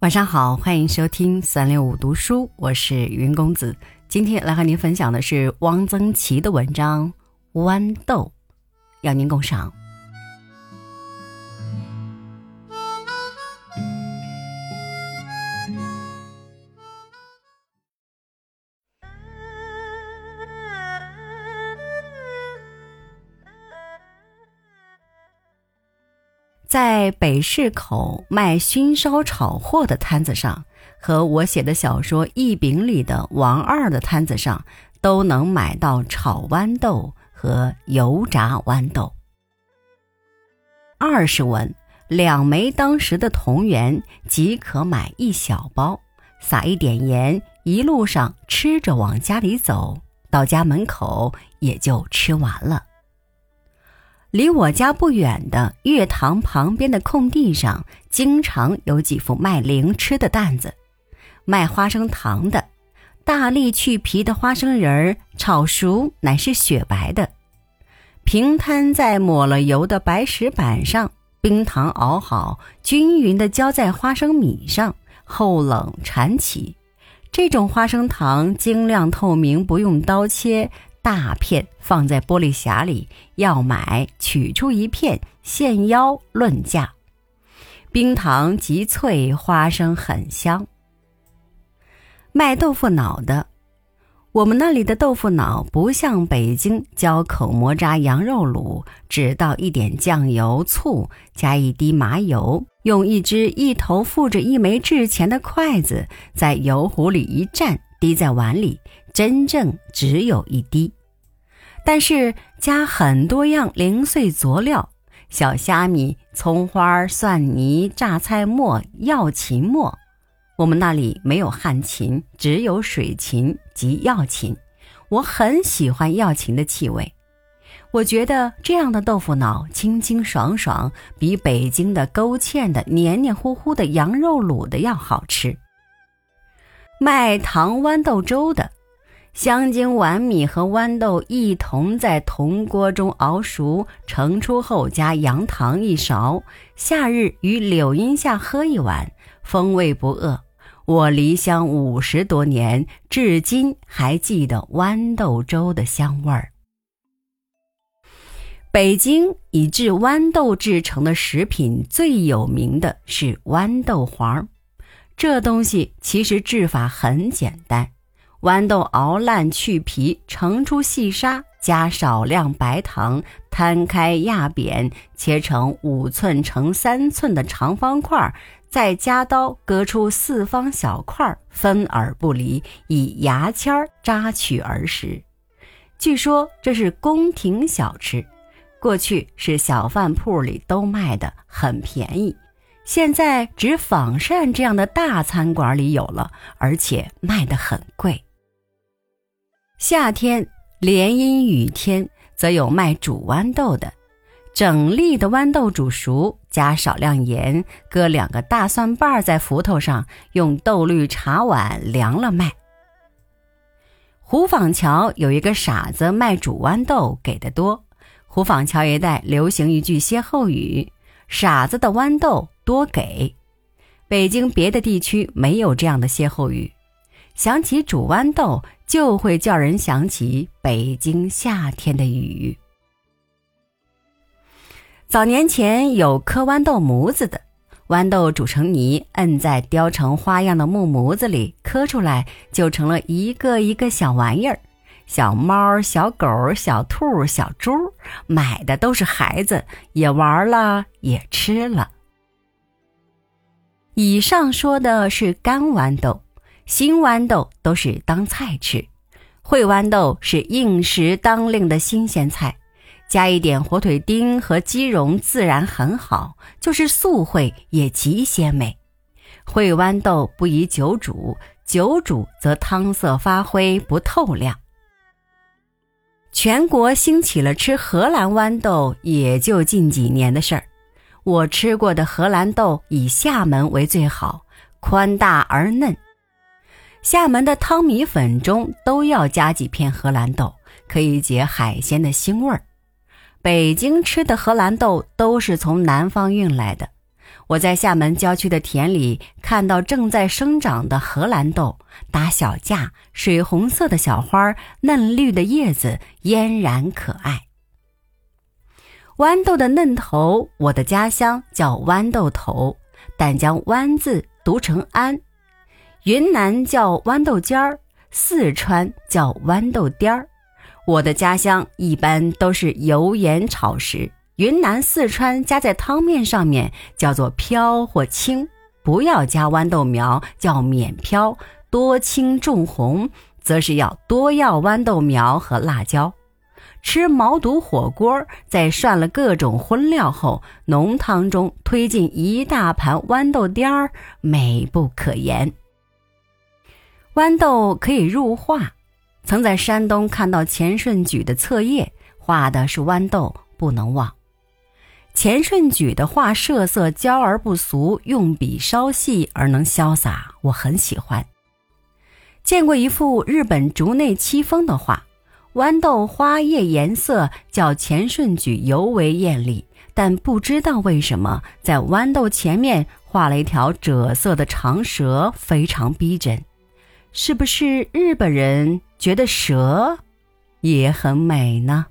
晚上好，欢迎收听三六五读书，我是云公子。今天来和您分享的是汪曾祺的文章《豌豆》，邀您共赏。在北市口卖熏烧炒货的摊子上，和我写的小说《一饼》里的王二的摊子上，都能买到炒豌豆和油炸豌豆。二十文两枚当时的铜元即可买一小包，撒一点盐，一路上吃着往家里走，到家门口也就吃完了。离我家不远的月堂旁边的空地上，经常有几副卖零吃的担子，卖花生糖的，大力去皮的花生仁儿，炒熟乃是雪白的，平摊在抹了油的白石板上，冰糖熬好，均匀的浇在花生米上，后冷缠起。这种花生糖晶亮透明，不用刀切。大片放在玻璃匣里，要买取出一片，现腰论价。冰糖极脆，花生很香。卖豆腐脑的，我们那里的豆腐脑不像北京浇口蘑渣羊肉卤，只倒一点酱油、醋，加一滴麻油，用一只一头附着一枚制钱的筷子在油壶里一蘸，滴在碗里。真正只有一滴，但是加很多样零碎佐料，小虾米、葱花、蒜泥、榨菜末、药芹末。我们那里没有旱芹，只有水芹及药芹。我很喜欢药芹的气味，我觉得这样的豆腐脑清清爽爽，比北京的勾芡的黏黏糊糊的羊肉卤的要好吃。卖糖豌豆粥的。香精碗米和豌豆一同在铜锅中熬熟，盛出后加羊糖一勺。夏日于柳荫下喝一碗，风味不恶。我离乡五十多年，至今还记得豌豆粥的香味儿。北京以制豌豆制成的食品最有名的是豌豆黄，这东西其实制法很简单。豌豆熬烂去皮，盛出细沙，加少量白糖，摊开压扁，切成五寸乘三寸的长方块，再加刀割出四方小块，分而不离，以牙签扎取而食。据说这是宫廷小吃，过去是小饭铺里都卖的，很便宜。现在只仿膳这样的大餐馆里有了，而且卖得很贵。夏天连阴雨天，则有卖煮豌豆的，整粒的豌豆煮熟，加少量盐，搁两个大蒜瓣在浮头上，用豆绿茶碗凉了卖。胡坊桥有一个傻子卖煮豌豆，给的多。胡坊桥一带流行一句歇后语：“傻子的豌豆多给。”北京别的地区没有这样的歇后语。想起煮豌豆。就会叫人想起北京夏天的雨。早年前有磕豌豆模子的，豌豆煮成泥，摁在雕成花样的木模子里，磕出来就成了一个一个小玩意儿，小猫、小狗、小兔、小猪，买的都是孩子，也玩了，也吃了。以上说的是干豌豆。新豌豆都是当菜吃，烩豌豆是应时当令的新鲜菜，加一点火腿丁和鸡蓉自然很好，就是素烩也极鲜美。烩豌豆不宜久煮，久煮则汤色发灰不透亮。全国兴起了吃荷兰豌豆，也就近几年的事儿。我吃过的荷兰豆以厦门为最好，宽大而嫩。厦门的汤米粉中都要加几片荷兰豆，可以解海鲜的腥味儿。北京吃的荷兰豆都是从南方运来的。我在厦门郊区的田里看到正在生长的荷兰豆，打小架，水红色的小花，嫩绿的叶子，嫣然可爱。豌豆的嫩头，我的家乡叫豌豆头，但将“豌”字读成“安”。云南叫豌豆尖儿，四川叫豌豆颠儿。我的家乡一般都是油盐炒食，云南、四川加在汤面上面叫做飘或青，不要加豌豆苗，叫免飘。多青重红，则是要多要豌豆苗和辣椒。吃毛肚火锅，在涮了各种荤料后，浓汤中推进一大盘豌豆颠儿，美不可言。豌豆可以入画，曾在山东看到钱顺举的册页，画的是豌豆，不能忘。钱顺举的画设色娇而不俗，用笔稍细而能潇洒，我很喜欢。见过一幅日本竹内七风的画。豌豆花叶颜色较钱顺举尤为艳丽，但不知道为什么在豌豆前面画了一条赭色的长蛇，非常逼真。是不是日本人觉得蛇也很美呢？